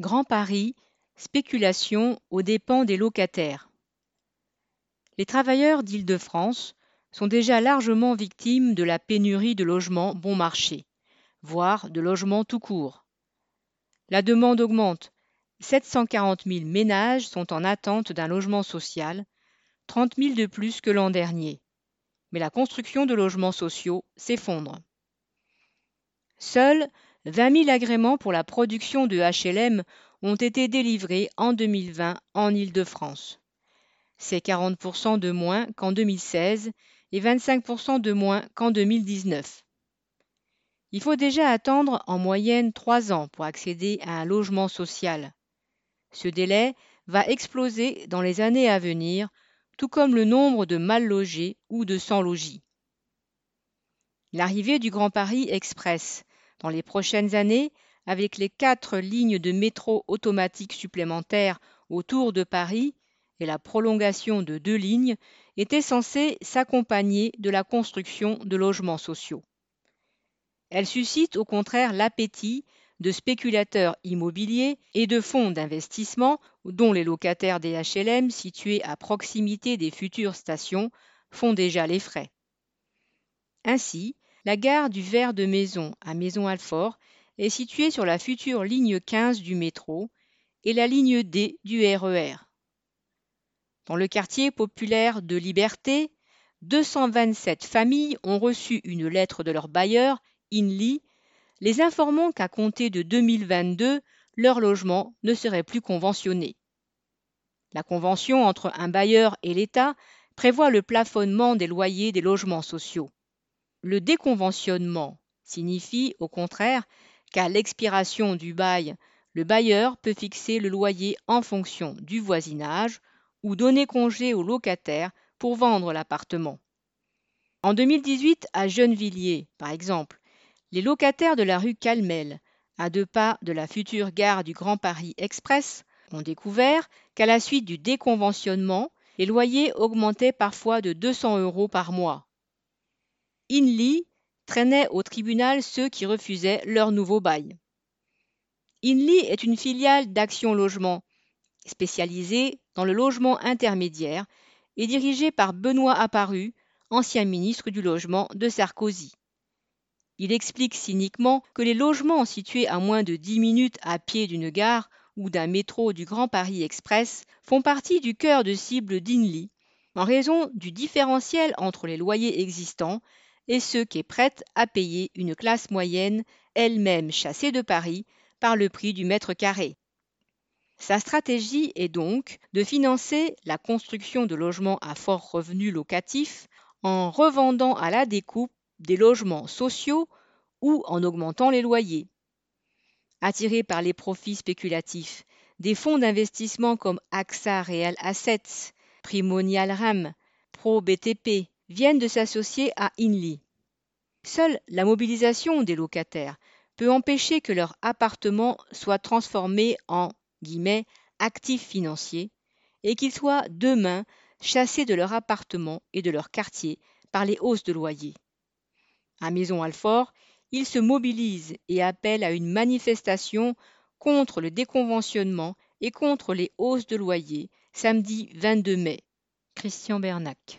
Grand Paris, spéculation aux dépens des locataires. Les travailleurs d'Île-de-France sont déjà largement victimes de la pénurie de logements bon marché, voire de logements tout court. La demande augmente. 740 000 ménages sont en attente d'un logement social, 30 000 de plus que l'an dernier. Mais la construction de logements sociaux s'effondre. Seuls 20 000 agréments pour la production de HLM ont été délivrés en 2020 en Île-de-France. C'est 40% de moins qu'en 2016 et 25% de moins qu'en 2019. Il faut déjà attendre en moyenne trois ans pour accéder à un logement social. Ce délai va exploser dans les années à venir, tout comme le nombre de mal logés ou de sans-logis. L'arrivée du Grand Paris Express dans les prochaines années, avec les quatre lignes de métro automatique supplémentaires autour de Paris et la prolongation de deux lignes, était censée s'accompagner de la construction de logements sociaux. Elle suscite au contraire l'appétit de spéculateurs immobiliers et de fonds d'investissement dont les locataires des HLM situés à proximité des futures stations font déjà les frais. Ainsi, la gare du Ver de Maison à Maison-Alfort est située sur la future ligne 15 du métro et la ligne D du RER. E Dans le quartier populaire de Liberté, 227 familles ont reçu une lettre de leur bailleur, INLI, les informant qu'à compter de 2022, leur logement ne serait plus conventionné. La convention entre un bailleur et l'État prévoit le plafonnement des loyers des logements sociaux. Le déconventionnement signifie au contraire qu'à l'expiration du bail, le bailleur peut fixer le loyer en fonction du voisinage ou donner congé au locataire pour vendre l'appartement. En 2018, à Gennevilliers, par exemple, les locataires de la rue Calmel, à deux pas de la future gare du Grand Paris Express, ont découvert qu'à la suite du déconventionnement, les loyers augmentaient parfois de 200 euros par mois. Inly traînait au tribunal ceux qui refusaient leur nouveau bail. Inly est une filiale d'Action Logement, spécialisée dans le logement intermédiaire et dirigée par Benoît Apparu, ancien ministre du Logement de Sarkozy. Il explique cyniquement que les logements situés à moins de 10 minutes à pied d'une gare ou d'un métro du Grand Paris Express font partie du cœur de cible d'Inly, en raison du différentiel entre les loyers existants et ceux qui est prête à payer une classe moyenne, elle-même chassée de Paris, par le prix du mètre carré. Sa stratégie est donc de financer la construction de logements à fort revenu locatif en revendant à la découpe des logements sociaux ou en augmentant les loyers. Attirés par les profits spéculatifs, des fonds d'investissement comme AXA Real Assets, Primonial Ram, Pro BTP, viennent de s'associer à Inly. Seule la mobilisation des locataires peut empêcher que leur appartement soit transformé en guillemets, actifs financiers et qu'ils soient demain chassés de leur appartement et de leur quartier par les hausses de loyer. À Maison Alfort, ils se mobilisent et appellent à une manifestation contre le déconventionnement et contre les hausses de loyer samedi 22 mai. Christian Bernac.